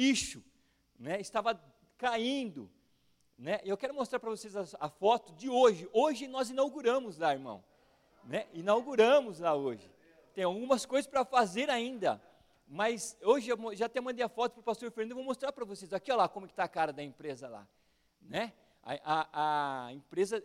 lixo, né? estava caindo. Né? Eu quero mostrar para vocês a, a, foto de hoje. Hoje nós inauguramos lá, irmão. Né? Inauguramos lá hoje. Tem algumas coisas para fazer ainda. Mas hoje eu já até mandei a foto para o pastor Fernando, vou mostrar para vocês. Aqui, olha lá como está a cara da empresa lá. Né? A, a, a, empresa,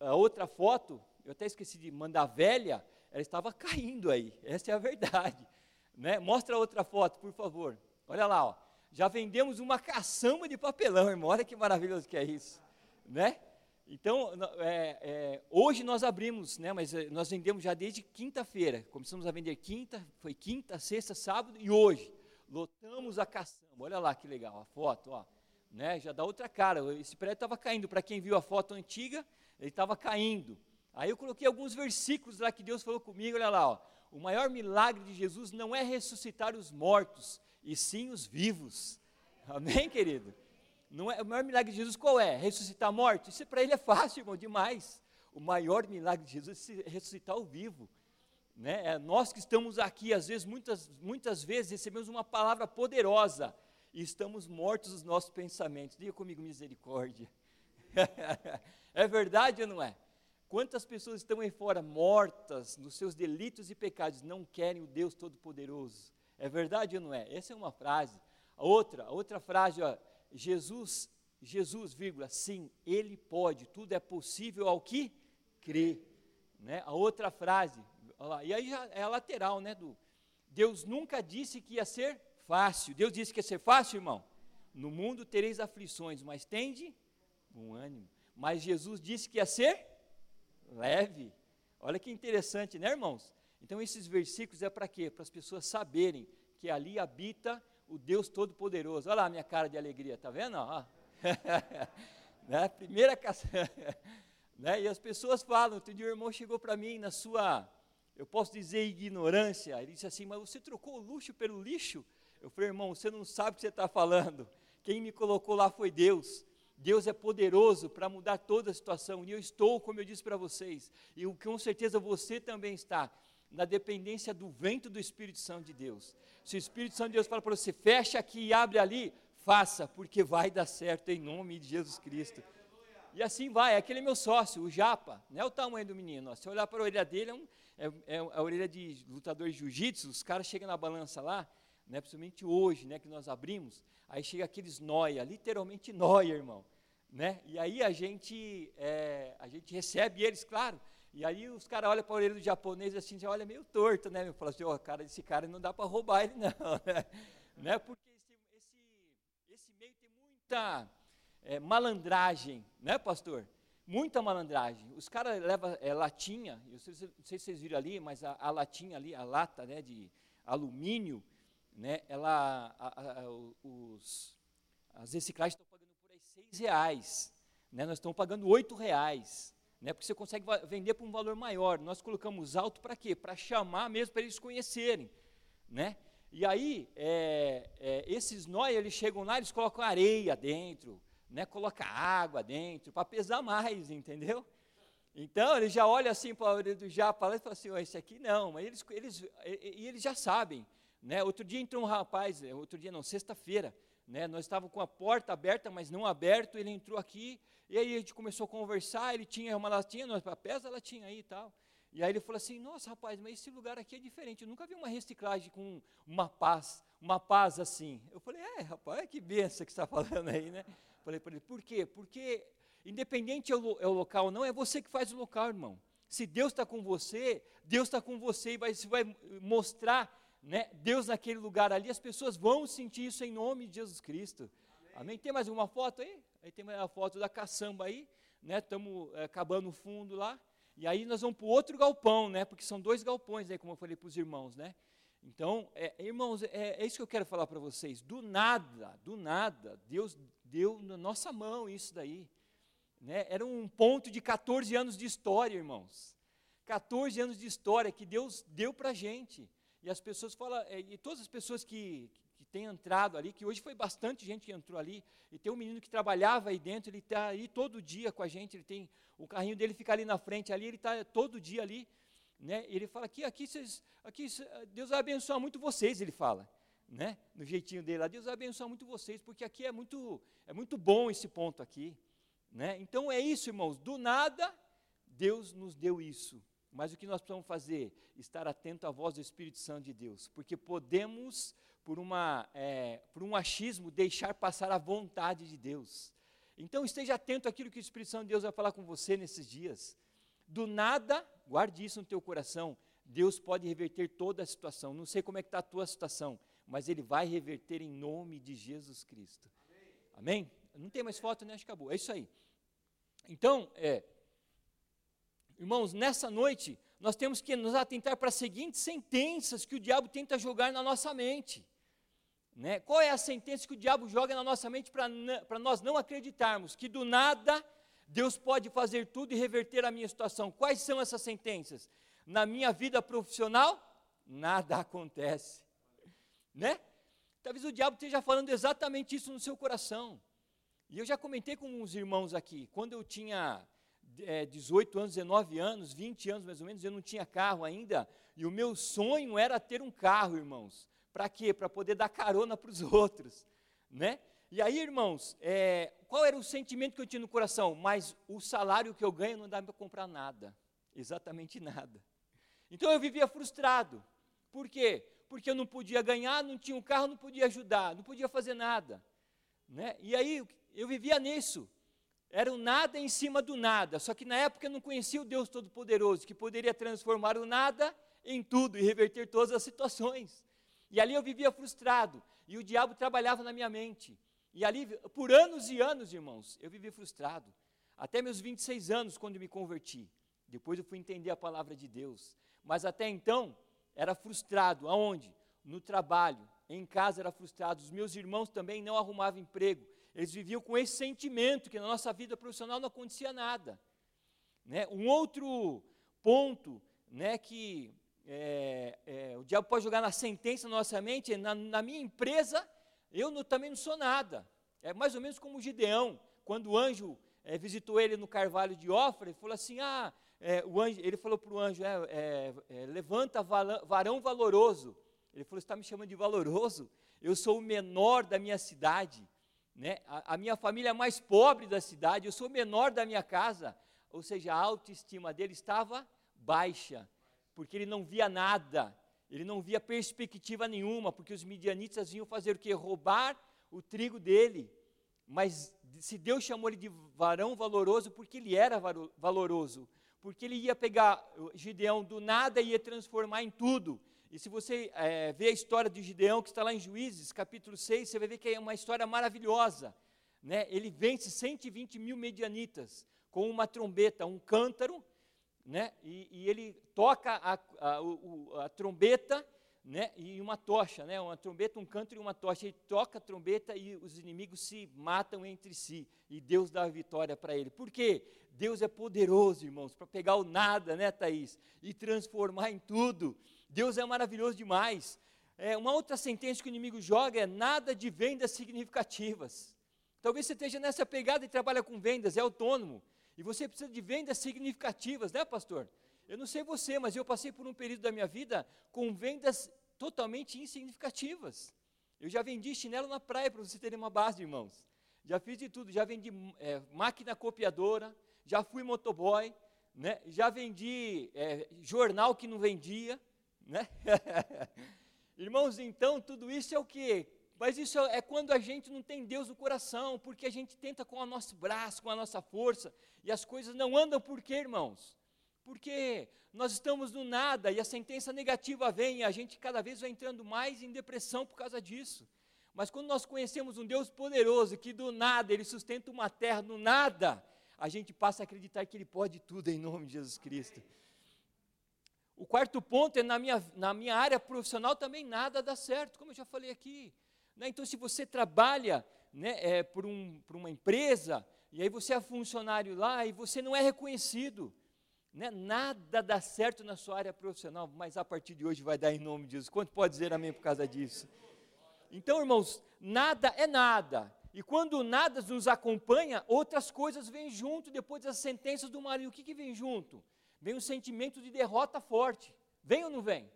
a outra foto, eu até esqueci de mandar velha, ela estava caindo aí. Essa é a verdade. Né? Mostra a outra foto, por favor. Olha lá, ó. já vendemos uma caçamba de papelão, irmão. Olha que maravilhoso que é isso. Né? Então, é, é, hoje nós abrimos, né, mas é, nós vendemos já desde quinta-feira. Começamos a vender quinta, foi quinta, sexta, sábado e hoje. Lotamos a caçamba. Olha lá que legal a foto, ó. Né, já dá outra cara. Esse prédio estava caindo. Para quem viu a foto antiga, ele estava caindo. Aí eu coloquei alguns versículos lá que Deus falou comigo. Olha lá, ó. O maior milagre de Jesus não é ressuscitar os mortos, e sim os vivos. Amém, querido? Não é, o maior milagre de Jesus qual é? Ressuscitar morto? Isso para ele é fácil, irmão, demais. O maior milagre de Jesus é ressuscitar o vivo. Né? É, nós que estamos aqui, às vezes, muitas, muitas vezes, recebemos uma palavra poderosa e estamos mortos nos nossos pensamentos. Diga comigo, misericórdia. é verdade ou não é? Quantas pessoas estão aí fora mortas nos seus delitos e pecados, não querem o Deus Todo-Poderoso? É verdade ou não é? Essa é uma frase. A outra, outra frase, ó, Jesus, Jesus, vírgula, sim, Ele pode, tudo é possível ao que crê. Né? A outra frase, lá, e aí é a lateral, né? Do, Deus nunca disse que ia ser fácil. Deus disse que ia ser fácil, irmão. No mundo tereis aflições, mas tende um ânimo. Mas Jesus disse que ia ser leve. Olha que interessante, né, irmãos? Então, esses versículos é para quê? Para as pessoas saberem que ali habita o Deus Todo-Poderoso. Olha lá a minha cara de alegria, tá vendo? né? Primeira né? E as pessoas falam, outro dia irmão chegou para mim na sua, eu posso dizer ignorância, ele disse assim, mas você trocou o luxo pelo lixo? Eu falei, irmão, você não sabe o que você está falando. Quem me colocou lá foi Deus. Deus é poderoso para mudar toda a situação, e eu estou, como eu disse para vocês, e com certeza você também está, na dependência do vento do Espírito Santo de Deus. Se o Espírito Santo de Deus fala para você, fecha aqui e abre ali, faça, porque vai dar certo em nome de Jesus Cristo. E assim vai, aquele é meu sócio, o Japa, não é o tamanho do menino, ó. se olhar para a orelha dele, é, um, é, é a orelha de lutador de jiu-jitsu, os caras chegam na balança lá, né, principalmente hoje, né, que nós abrimos, aí chega aqueles noia, literalmente noia, irmão né? E aí a gente, é, a gente recebe eles, claro. E aí os caras olham para a orelha do japonês assim, já olha meio torto, né? Eu falo assim, oh, cara, esse cara não dá para roubar ele não, né? né? Porque esse, esse, esse meio tem muita é, malandragem, né, pastor? Muita malandragem. Os caras levam é, latinha, eu sei, não sei se vocês viram ali, mas a, a latinha ali, a lata né, de alumínio, né, ela, a, a, os, as reciclagens estão seis reais, né? nós estamos pagando oito reais, né? porque você consegue vender por um valor maior. Nós colocamos alto para quê? Para chamar mesmo, para eles conhecerem. Né? E aí, é, é, esses nós, eles chegam lá, eles colocam areia dentro, né? colocam água dentro, para pesar mais, entendeu? Então, ele já olha assim para do japa e fala assim, oh, esse aqui não, mas eles, eles, e, eles já sabem. Né? Outro dia entrou um rapaz, outro dia não, sexta-feira, né? Nós estávamos com a porta aberta, mas não aberto. Ele entrou aqui e aí a gente começou a conversar. Ele tinha uma latinha, nós pesa a latinha aí e tal. E aí ele falou assim: Nossa, rapaz, mas esse lugar aqui é diferente. Eu nunca vi uma reciclagem com uma paz, uma paz assim. Eu falei: É, rapaz, que benção que você está falando aí, né? Falei para ele: Por quê? Porque independente é o, é o local ou não, é você que faz o local, irmão. Se Deus está com você, Deus está com você e vai, vai mostrar né, Deus naquele lugar ali, as pessoas vão sentir isso em nome de Jesus Cristo. Amém? Amém? Tem mais uma foto aí? Aí tem mais uma foto da caçamba aí, né? Estamos é, acabando o fundo lá. E aí nós vamos para o outro galpão, né? Porque são dois galpões, né? Como eu falei para os irmãos, né? Então, é, irmãos, é, é, isso que eu quero falar para vocês. Do nada, do nada, Deus deu na nossa mão isso daí. Né? Era um ponto de 14 anos de história, irmãos. 14 anos de história que Deus deu para a gente. E as pessoas falam, é, e todas as pessoas que, que têm entrado ali, que hoje foi bastante gente que entrou ali, e tem um menino que trabalhava aí dentro, ele está aí todo dia com a gente, ele tem, o carrinho dele fica ali na frente ali, ele está todo dia ali, né? Ele fala aqui, aqui, vocês, aqui Deus vai abençoar muito vocês, ele fala. né? No jeitinho dele. Deus vai abençoar muito vocês, porque aqui é muito, é muito bom esse ponto aqui, né? Então é isso, irmãos. Do nada, Deus nos deu isso. Mas o que nós precisamos fazer? Estar atento à voz do Espírito Santo de Deus, porque podemos, por, uma, é, por um achismo, deixar passar a vontade de Deus. Então esteja atento àquilo que o Espírito Santo de Deus vai falar com você nesses dias. Do nada, guarde isso no teu coração. Deus pode reverter toda a situação. Não sei como é que está a tua situação, mas Ele vai reverter em nome de Jesus Cristo. Amém? Amém? Não tem mais foto, né? Acho que acabou. É isso aí. Então, é, irmãos, nessa noite, nós temos que nos atentar para as seguintes sentenças que o diabo tenta jogar na nossa mente. Né? Qual é a sentença que o diabo joga na nossa mente para nós não acreditarmos que do nada Deus pode fazer tudo e reverter a minha situação? Quais são essas sentenças? Na minha vida profissional, nada acontece. Né? Talvez o diabo esteja falando exatamente isso no seu coração. E eu já comentei com os irmãos aqui, quando eu tinha é, 18 anos, 19 anos, 20 anos mais ou menos, eu não tinha carro ainda, e o meu sonho era ter um carro, irmãos. Para quê? Para poder dar carona para os outros, né? E aí, irmãos, é, qual era o sentimento que eu tinha no coração? Mas o salário que eu ganho não dá para comprar nada, exatamente nada. Então eu vivia frustrado. Por quê? Porque eu não podia ganhar, não tinha um carro, não podia ajudar, não podia fazer nada. Né? E aí eu vivia nisso. Era o nada em cima do nada. Só que na época eu não conhecia o Deus Todo-Poderoso, que poderia transformar o nada em tudo e reverter todas as situações. E ali eu vivia frustrado. E o diabo trabalhava na minha mente. E ali, por anos e anos, irmãos, eu vivi frustrado. Até meus 26 anos, quando me converti. Depois eu fui entender a palavra de Deus. Mas até então, era frustrado. Aonde? No trabalho. Em casa era frustrado. Os meus irmãos também não arrumavam emprego. Eles viviam com esse sentimento que na nossa vida profissional não acontecia nada. Né? Um outro ponto né, que é, é, o diabo pode jogar na sentença na nossa mente, na, na minha empresa, eu não, também não sou nada. É mais ou menos como o Gideão, quando o anjo é, visitou ele no carvalho de Ofra, ele falou assim: ah, é, o anjo, ele falou para o anjo: é, é, é, levanta varão valoroso. Ele falou: está me chamando de valoroso? Eu sou o menor da minha cidade, né? a, a minha família é mais pobre da cidade, eu sou menor da minha casa. Ou seja, a autoestima dele estava baixa porque ele não via nada, ele não via perspectiva nenhuma, porque os midianitas vinham fazer o que? Roubar o trigo dele. Mas se Deus chamou ele de varão valoroso, porque ele era valoroso, porque ele ia pegar Gideão do nada e ia transformar em tudo. E se você é, vê a história de Gideão, que está lá em Juízes, capítulo 6, você vai ver que é uma história maravilhosa. Né? Ele vence 120 mil medianitas com uma trombeta, um cântaro, né? E, e ele toca a, a, a, trombeta né? e uma tocha, né? uma trombeta, um canto e uma tocha. Ele toca a trombeta e os inimigos se matam entre si. E Deus dá a vitória para ele. Por quê? Deus é poderoso, irmãos, para pegar o nada, né, Thaís? E transformar em tudo. Deus é maravilhoso demais. É, uma outra sentença que o inimigo joga é nada de vendas significativas. Talvez você esteja nessa pegada e trabalha com vendas, é autônomo. E você precisa de vendas significativas, né, pastor? Eu não sei você, mas eu passei por um período da minha vida com vendas totalmente insignificativas. Eu já vendi chinelo na praia, para você terem uma base, irmãos. Já fiz de tudo, já vendi é, máquina copiadora, já fui motoboy, né? já vendi é, jornal que não vendia. Né? Irmãos, então, tudo isso é o que? Mas isso é quando a gente não tem Deus no coração, porque a gente tenta com o nosso braço, com a nossa força, e as coisas não andam por quê, irmãos? Porque nós estamos no nada e a sentença negativa vem e a gente cada vez vai entrando mais em depressão por causa disso. Mas quando nós conhecemos um Deus poderoso que do nada ele sustenta uma terra no nada, a gente passa a acreditar que ele pode tudo em nome de Jesus Cristo. O quarto ponto é na minha, na minha área profissional também nada dá certo, como eu já falei aqui. Né? Então, se você trabalha né, é, por, um, por uma empresa, e aí você é funcionário lá e você não é reconhecido, né? nada dá certo na sua área profissional, mas a partir de hoje vai dar em nome de Jesus. Quanto pode dizer amém por causa disso? Então, irmãos, nada é nada. E quando nada nos acompanha, outras coisas vêm junto depois das sentenças do marido. O que, que vem junto? Vem um sentimento de derrota forte. Vem ou não vem?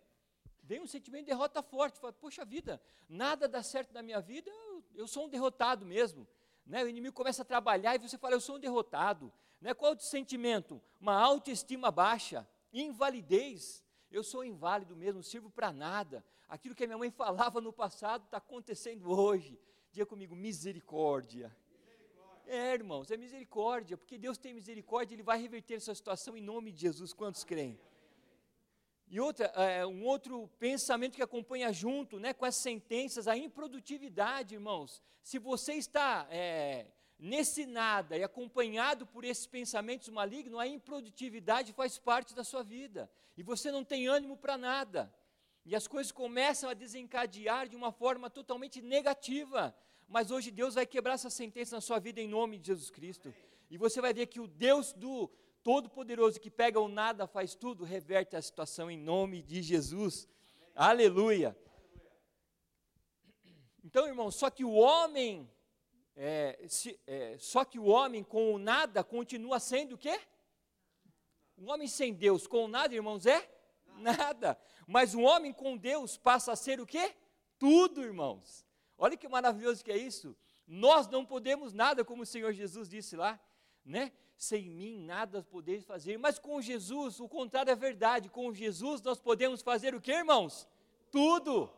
vem um sentimento de derrota forte. Fala, poxa vida, nada dá certo na minha vida, eu, eu sou um derrotado mesmo. Né? O inimigo começa a trabalhar e você fala, eu sou um derrotado. Né? Qual o sentimento? Uma autoestima baixa, invalidez. Eu sou inválido mesmo, não sirvo para nada. Aquilo que a minha mãe falava no passado está acontecendo hoje. Diga comigo, misericórdia. É, irmãos, é misericórdia, porque Deus tem misericórdia, Ele vai reverter essa situação em nome de Jesus. Quantos creem? E outra, é, um outro pensamento que acompanha junto né, com as sentenças, a improdutividade, irmãos. Se você está é, nesse nada e acompanhado por esses pensamentos malignos, a improdutividade faz parte da sua vida. E você não tem ânimo para nada. E as coisas começam a desencadear de uma forma totalmente negativa. Mas hoje Deus vai quebrar essa sentença na sua vida em nome de Jesus Cristo. E você vai ver que o Deus do Todo-Poderoso que pega o nada, faz tudo, reverte a situação em nome de Jesus. Aleluia. Então, irmão, só que o homem, é, se, é, só que o homem com o nada continua sendo o quê? Um homem sem Deus com o nada, irmãos, é nada. Mas um homem com Deus passa a ser o quê? Tudo, irmãos. Olha que maravilhoso que é isso. Nós não podemos nada, como o Senhor Jesus disse lá, né? sem mim nada podeis fazer. Mas com Jesus, o contrário é verdade. Com Jesus nós podemos fazer o que, irmãos? Tudo.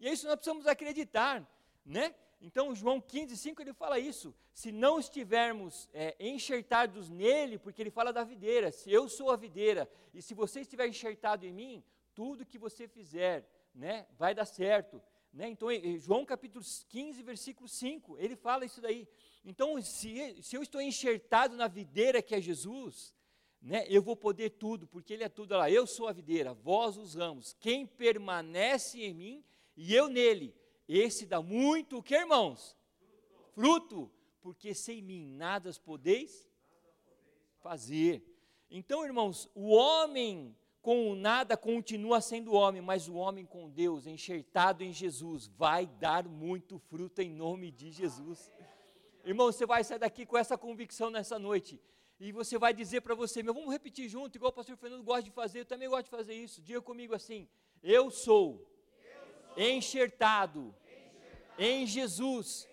E é isso nós precisamos acreditar, né? Então, João 15, 5, ele fala isso. Se não estivermos é, enxertados nele, porque ele fala da videira, se eu sou a videira, e se você estiver enxertado em mim, tudo que você fizer, né, vai dar certo. Né? Então, João capítulo 15, versículo 5, ele fala isso daí. Então, se, se eu estou enxertado na videira que é Jesus, né, eu vou poder tudo, porque Ele é tudo. Lá, eu sou a videira, vós os ramos. Quem permanece em mim e eu nele, esse dá muito o que, irmãos? Fruto. Fruto, porque sem mim nada podeis fazer. Então, irmãos, o homem com o nada continua sendo homem, mas o homem com Deus, enxertado em Jesus, vai dar muito fruto em nome de Jesus. Irmão, você vai sair daqui com essa convicção nessa noite. E você vai dizer para você, meu, vamos repetir junto, igual o pastor Fernando gosta de fazer, eu também gosto de fazer isso. Diga comigo assim: Eu sou, eu sou enxertado, enxertado, em Jesus,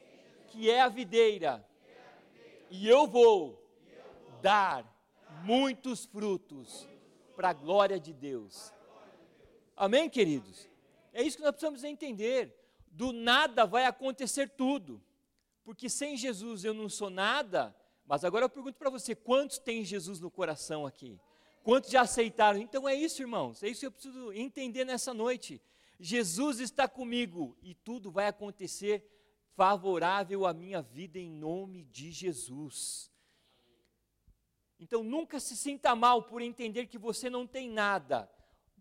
que é a videira, é a videira e eu vou, eu vou dar, dar muitos frutos para a glória de Deus. Amém, queridos? É isso que nós precisamos entender. Do nada vai acontecer tudo porque sem Jesus eu não sou nada. Mas agora eu pergunto para você: quantos tem Jesus no coração aqui? Quantos já aceitaram? Então é isso, irmãos, é isso que eu preciso entender nessa noite. Jesus está comigo e tudo vai acontecer favorável à minha vida em nome de Jesus. Então nunca se sinta mal por entender que você não tem nada.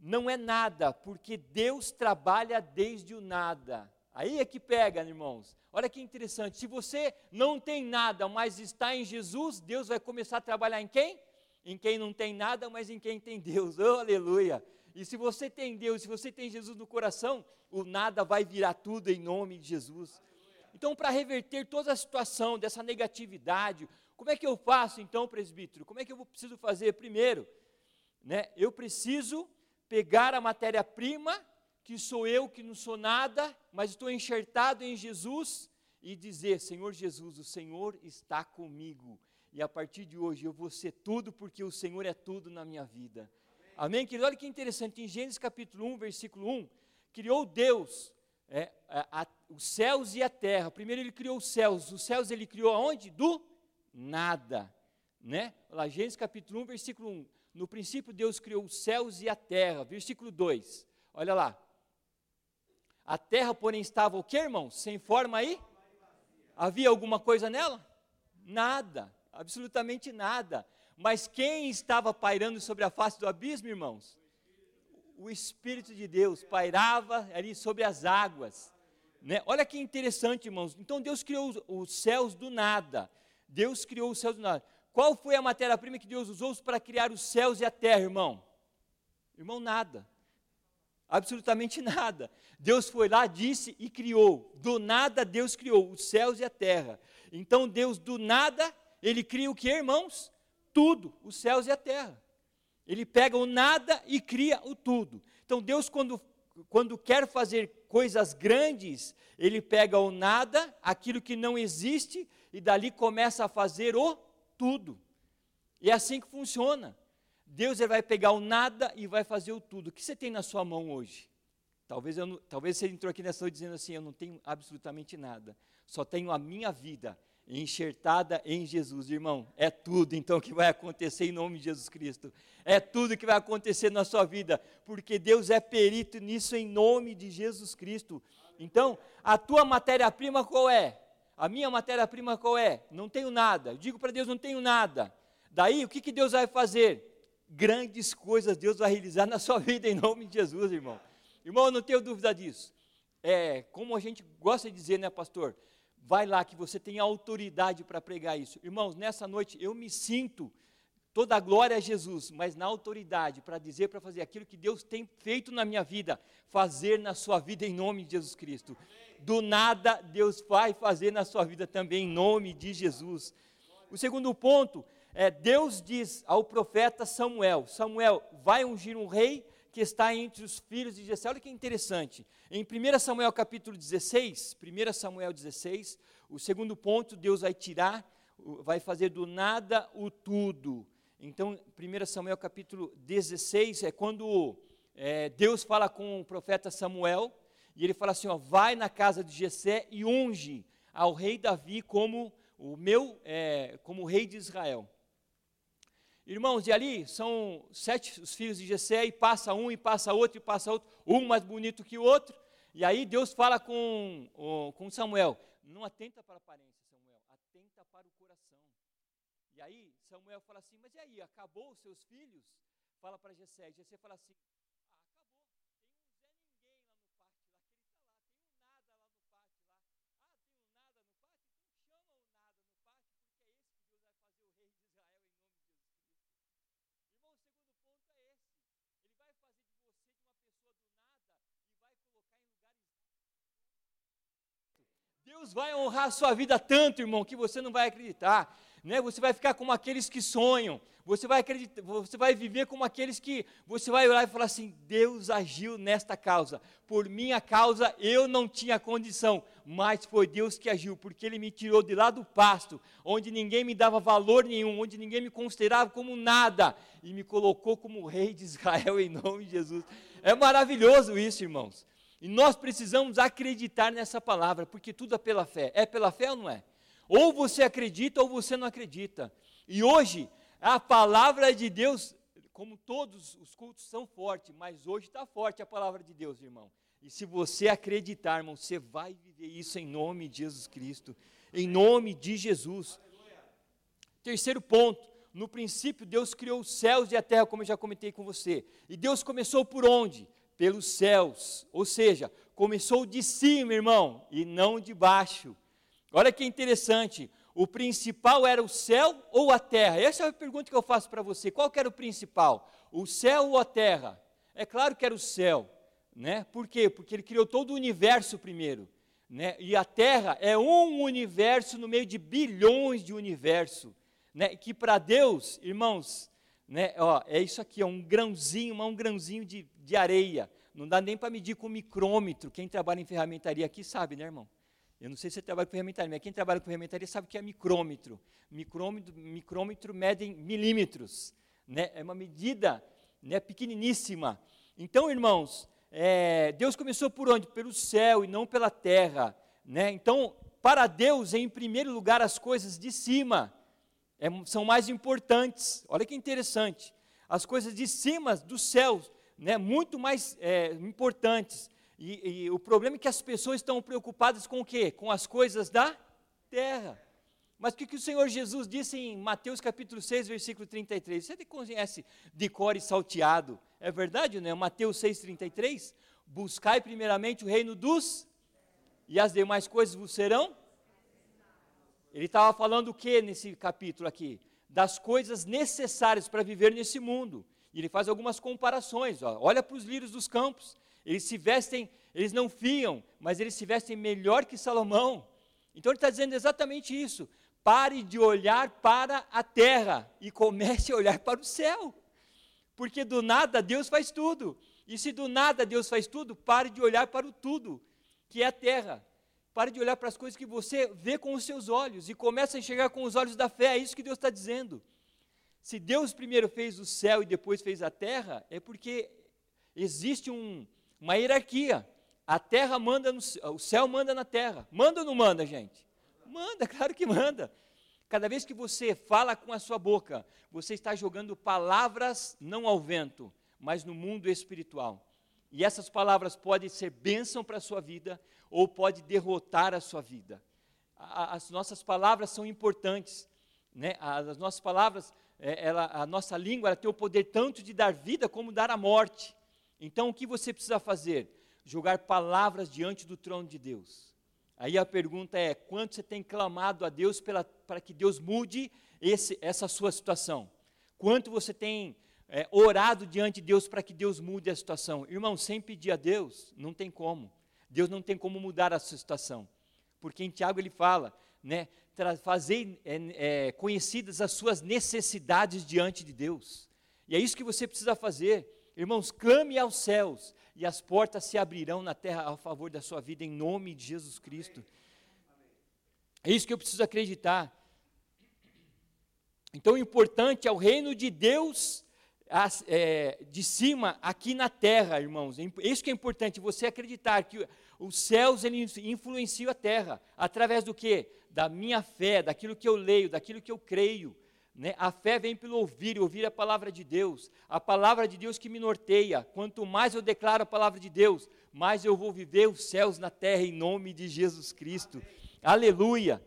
Não é nada, porque Deus trabalha desde o nada. Aí é que pega, irmãos. Olha que interessante. Se você não tem nada, mas está em Jesus, Deus vai começar a trabalhar em quem? Em quem não tem nada, mas em quem tem Deus. Oh, aleluia. E se você tem Deus, se você tem Jesus no coração, o nada vai virar tudo em nome de Jesus. Então, para reverter toda a situação dessa negatividade, como é que eu faço então, presbítero? Como é que eu preciso fazer? Primeiro, né, eu preciso pegar a matéria-prima que sou eu que não sou nada, mas estou enxertado em Jesus e dizer: Senhor Jesus, o Senhor está comigo. E a partir de hoje eu vou ser tudo porque o Senhor é tudo na minha vida. Amém, querido? Olha que interessante, em Gênesis capítulo 1, versículo 1, criou Deus é, a, a, os céus e a terra. Primeiro ele criou os céus. Os céus ele criou aonde? Do nada. Né? Lá, Gênesis capítulo 1, versículo 1. No princípio Deus criou os céus e a terra. Versículo 2. Olha lá. A terra, porém, estava o que, irmãos? Sem forma aí? Havia alguma coisa nela? Nada, absolutamente nada. Mas quem estava pairando sobre a face do abismo, irmãos? O Espírito de Deus pairava ali sobre as águas. Né? Olha que interessante, irmãos. Então Deus criou os céus do nada. Deus criou os céus do nada. Qual foi a matéria-prima que Deus usou para criar os céus e a terra, irmão? Irmão, nada. Absolutamente nada. Deus foi lá, disse e criou. Do nada Deus criou os céus e a terra. Então Deus do nada, ele cria o que, irmãos? Tudo, os céus e a terra. Ele pega o nada e cria o tudo. Então Deus quando quando quer fazer coisas grandes, ele pega o nada, aquilo que não existe, e dali começa a fazer o tudo. E é assim que funciona. Deus ele vai pegar o nada e vai fazer o tudo. O que você tem na sua mão hoje? Talvez, eu talvez você entrou aqui nessa noite dizendo assim: Eu não tenho absolutamente nada, só tenho a minha vida enxertada em Jesus, irmão. É tudo então que vai acontecer em nome de Jesus Cristo. É tudo que vai acontecer na sua vida, porque Deus é perito nisso em nome de Jesus Cristo. Então, a tua matéria-prima qual é? A minha matéria-prima qual é? Não tenho nada. Eu digo para Deus: não tenho nada. Daí, o que, que Deus vai fazer? Grandes coisas Deus vai realizar na sua vida em nome de Jesus, irmão. Irmão, eu não tenho dúvida disso. É, como a gente gosta de dizer, né, pastor? Vai lá que você tem autoridade para pregar isso. Irmãos, nessa noite eu me sinto toda a glória a Jesus, mas na autoridade para dizer, para fazer aquilo que Deus tem feito na minha vida, fazer na sua vida em nome de Jesus Cristo. Do nada Deus vai fazer na sua vida também em nome de Jesus. O segundo ponto é Deus diz ao profeta Samuel: Samuel, vai ungir um rei que está entre os filhos de Jessé. Olha que interessante. Em 1 Samuel capítulo 16, 1 Samuel 16, o segundo ponto, Deus vai tirar, vai fazer do nada o tudo. Então, 1 Samuel capítulo 16 é quando é, Deus fala com o profeta Samuel, e ele fala assim: ó, vai na casa de Jessé e unge ao rei Davi como o meu, é, como rei de Israel. Irmãos, e ali são sete os filhos de Jessé, e passa um, e passa outro, e passa outro, um mais bonito que o outro. E aí Deus fala com, com Samuel: não atenta para a aparência, Samuel, atenta para o coração. E aí Samuel fala assim: mas e aí, acabou os seus filhos? Fala para Jessé. Jessé fala assim: Deus vai honrar a sua vida tanto, irmão, que você não vai acreditar. Né? Você vai ficar como aqueles que sonham. Você vai acreditar, você vai viver como aqueles que você vai olhar e falar assim: Deus agiu nesta causa. Por minha causa eu não tinha condição, mas foi Deus que agiu, porque Ele me tirou de lá do pasto, onde ninguém me dava valor nenhum, onde ninguém me considerava como nada, e me colocou como rei de Israel em nome de Jesus. É maravilhoso isso, irmãos. E nós precisamos acreditar nessa palavra, porque tudo é pela fé. É pela fé ou não é? Ou você acredita ou você não acredita. E hoje, a palavra de Deus, como todos os cultos são fortes, mas hoje está forte a palavra de Deus, irmão. E se você acreditar, irmão, você vai viver isso em nome de Jesus Cristo. Em nome de Jesus. Terceiro ponto. No princípio, Deus criou os céus e a terra, como eu já comentei com você. E Deus começou por onde? Pelos céus, ou seja, começou de cima, irmão, e não de baixo. Olha que interessante, o principal era o céu ou a terra? Essa é a pergunta que eu faço para você. Qual era o principal? O céu ou a terra? É claro que era o céu, né? Por quê? Porque ele criou todo o universo primeiro, né? E a terra é um universo no meio de bilhões de universo, né? Que para Deus, irmãos, né? Ó, é isso aqui, é um grãozinho, um grãozinho de, de areia. Não dá nem para medir com micrômetro. Quem trabalha em ferramentaria aqui sabe, né, irmão? Eu não sei se você trabalha com ferramentaria, mas quem trabalha com ferramentaria sabe que é micrômetro. Micrômetro, micrômetro mede milímetros. Né? É uma medida né, pequeniníssima. Então, irmãos, é, Deus começou por onde? Pelo céu e não pela terra. Né? Então, para Deus, em primeiro lugar, as coisas de cima é, são mais importantes. Olha que interessante. As coisas de cima dos céus, né, muito mais é, importantes. E, e, o problema é que as pessoas estão preocupadas com o quê? Com as coisas da terra. Mas o que, que o Senhor Jesus disse em Mateus capítulo 6, versículo 33? Você conhece de cor e salteado? É verdade, não é? Mateus 6, 33? Buscai primeiramente o reino dos, e as demais coisas vos serão ele estava falando o que nesse capítulo aqui? Das coisas necessárias para viver nesse mundo. E ele faz algumas comparações. Ó. Olha para os lírios dos campos. Eles se vestem, eles não fiam, mas eles se vestem melhor que Salomão. Então ele está dizendo exatamente isso. Pare de olhar para a terra e comece a olhar para o céu. Porque do nada Deus faz tudo. E se do nada Deus faz tudo, pare de olhar para o tudo, que é a terra. Pare de olhar para as coisas que você vê com os seus olhos e comece a enxergar com os olhos da fé. É isso que Deus está dizendo. Se Deus primeiro fez o céu e depois fez a terra, é porque existe um, uma hierarquia. A terra manda no o céu manda na terra. Manda ou não manda, gente? Manda, claro que manda. Cada vez que você fala com a sua boca, você está jogando palavras não ao vento, mas no mundo espiritual. E essas palavras podem ser bênção para a sua vida ou pode derrotar a sua vida. As nossas palavras são importantes, né? As nossas palavras, é, ela, a nossa língua ela tem o poder tanto de dar vida como dar a morte. Então, o que você precisa fazer? Jogar palavras diante do trono de Deus. Aí a pergunta é: quanto você tem clamado a Deus pela, para que Deus mude esse, essa sua situação? Quanto você tem é, orado diante de Deus para que Deus mude a situação? Irmão, sem pedir a Deus, não tem como. Deus não tem como mudar a sua situação. Porque em Tiago ele fala, né, fazer é, é, conhecidas as suas necessidades diante de Deus. E é isso que você precisa fazer. Irmãos, clame aos céus e as portas se abrirão na terra a favor da sua vida, em nome de Jesus Cristo. É isso que eu preciso acreditar. Então, o importante é o reino de Deus de cima aqui na terra, irmãos. É isso que é importante, você acreditar que os céus ele influenciam a terra. Através do que? Da minha fé, daquilo que eu leio, daquilo que eu creio. Né? A fé vem pelo ouvir, ouvir a palavra de Deus, a palavra de Deus que me norteia. Quanto mais eu declaro a palavra de Deus, mais eu vou viver os céus na terra em nome de Jesus Cristo. Aleluia.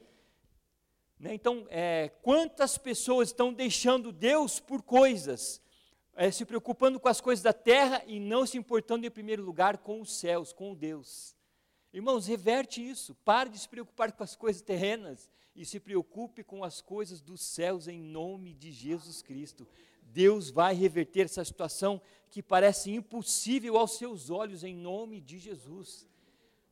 Né? Então, é, quantas pessoas estão deixando Deus por coisas, é, se preocupando com as coisas da terra e não se importando em primeiro lugar com os céus, com Deus. Irmãos, reverte isso. Pare de se preocupar com as coisas terrenas e se preocupe com as coisas dos céus em nome de Jesus Cristo. Deus vai reverter essa situação que parece impossível aos seus olhos em nome de Jesus.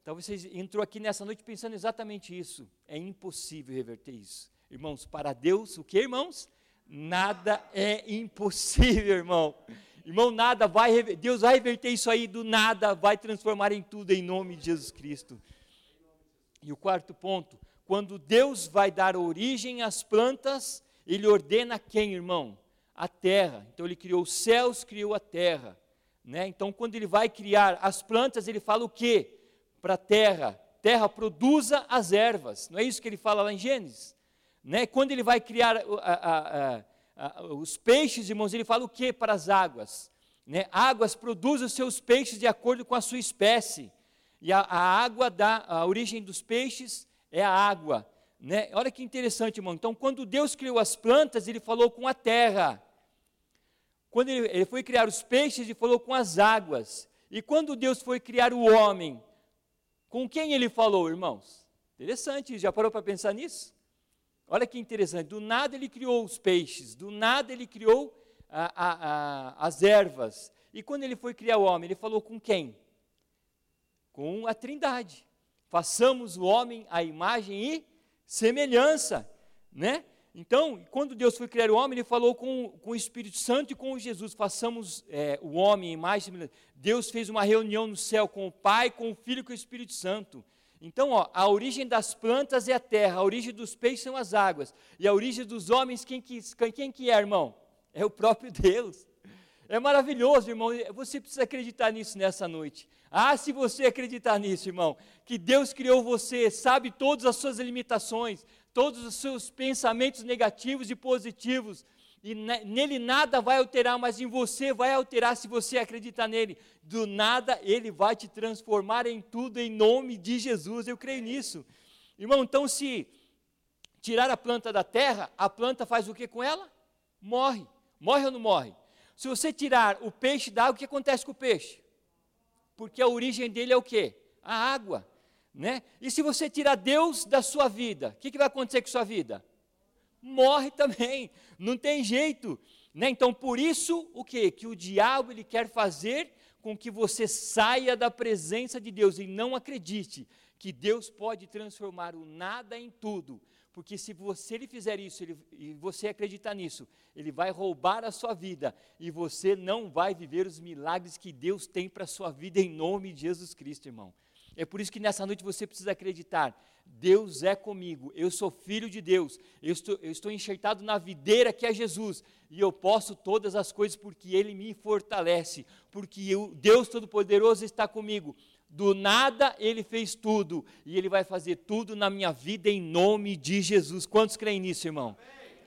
Talvez você entrou aqui nessa noite pensando exatamente isso. É impossível reverter isso. Irmãos, para Deus, o que, irmãos? Nada é impossível, irmão. Irmão, nada vai, Deus vai reverter isso aí do nada, vai transformar em tudo em nome de Jesus Cristo. E o quarto ponto, quando Deus vai dar origem às plantas, ele ordena quem, irmão? A terra. Então ele criou os céus, criou a terra, né? Então quando ele vai criar as plantas, ele fala o quê? Para a terra, terra produza as ervas. Não é isso que ele fala lá em Gênesis? Né? Quando ele vai criar a, a, a os peixes, irmãos, ele fala o que para as águas? Né? Águas produzem os seus peixes de acordo com a sua espécie. E a, água dá, a origem dos peixes é a água. Né? Olha que interessante, irmão. Então, quando Deus criou as plantas, ele falou com a terra. Quando ele, ele foi criar os peixes, ele falou com as águas. E quando Deus foi criar o homem, com quem ele falou, irmãos? Interessante, já parou para pensar nisso? Olha que interessante, do nada ele criou os peixes, do nada ele criou a, a, a, as ervas. E quando ele foi criar o homem, ele falou com quem? Com a trindade. Façamos o homem à imagem e semelhança, né? Então, quando Deus foi criar o homem, ele falou com, com o Espírito Santo e com Jesus, façamos é, o homem à imagem e semelhança. Deus fez uma reunião no céu com o Pai, com o Filho e com o Espírito Santo. Então, ó, a origem das plantas é a terra, a origem dos peixes são as águas, e a origem dos homens, quem que, quem que é, irmão? É o próprio Deus. É maravilhoso, irmão. Você precisa acreditar nisso nessa noite. Ah, se você acreditar nisso, irmão, que Deus criou você, sabe todas as suas limitações, todos os seus pensamentos negativos e positivos, e nele nada vai alterar, mas em você vai alterar se você acreditar nele. Do nada ele vai te transformar em tudo em nome de Jesus. Eu creio nisso. Irmão, então se tirar a planta da terra, a planta faz o que com ela? Morre. Morre ou não morre? Se você tirar o peixe da água, o que acontece com o peixe? Porque a origem dele é o quê? A água. Né? E se você tirar Deus da sua vida, o que, que vai acontecer com a sua vida? Morre também, não tem jeito. Né? Então, por isso, o que? Que o diabo ele quer fazer com que você saia da presença de Deus e não acredite que Deus pode transformar o nada em tudo, porque se você ele fizer isso ele, e você acreditar nisso, ele vai roubar a sua vida e você não vai viver os milagres que Deus tem para a sua vida em nome de Jesus Cristo, irmão. É por isso que nessa noite você precisa acreditar. Deus é comigo, eu sou filho de Deus, eu estou, eu estou enxertado na videira que é Jesus, e eu posso todas as coisas porque Ele me fortalece, porque eu, Deus Todo-Poderoso está comigo. Do nada Ele fez tudo, e Ele vai fazer tudo na minha vida em nome de Jesus. Quantos creem nisso, irmão?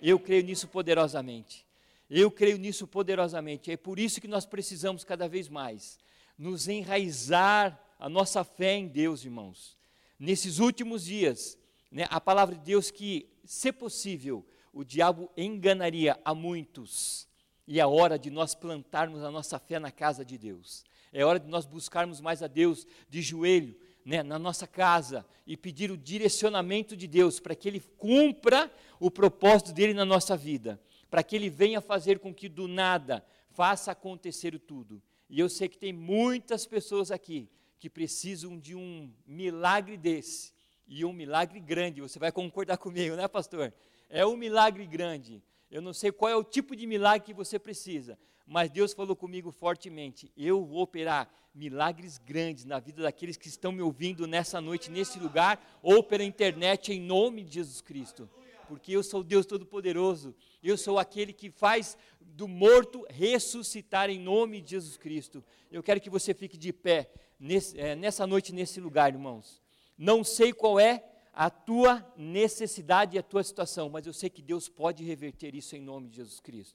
Eu creio nisso poderosamente. Eu creio nisso poderosamente. É por isso que nós precisamos cada vez mais nos enraizar a nossa fé em Deus, irmãos. Nesses últimos dias, né, a palavra de Deus que, se possível, o diabo enganaria a muitos. E é hora de nós plantarmos a nossa fé na casa de Deus. É hora de nós buscarmos mais a Deus de joelho, né, na nossa casa e pedir o direcionamento de Deus para que Ele cumpra o propósito dele na nossa vida, para que Ele venha fazer com que do nada faça acontecer tudo. E eu sei que tem muitas pessoas aqui que precisam de um milagre desse, e um milagre grande. Você vai concordar comigo, né, pastor? É um milagre grande. Eu não sei qual é o tipo de milagre que você precisa, mas Deus falou comigo fortemente: eu vou operar milagres grandes na vida daqueles que estão me ouvindo nessa noite, nesse lugar, ou pela internet, em nome de Jesus Cristo. Porque eu sou Deus Todo-Poderoso, eu sou aquele que faz do morto ressuscitar em nome de Jesus Cristo. Eu quero que você fique de pé nesse, é, nessa noite, nesse lugar, irmãos. Não sei qual é a tua necessidade e a tua situação, mas eu sei que Deus pode reverter isso em nome de Jesus Cristo.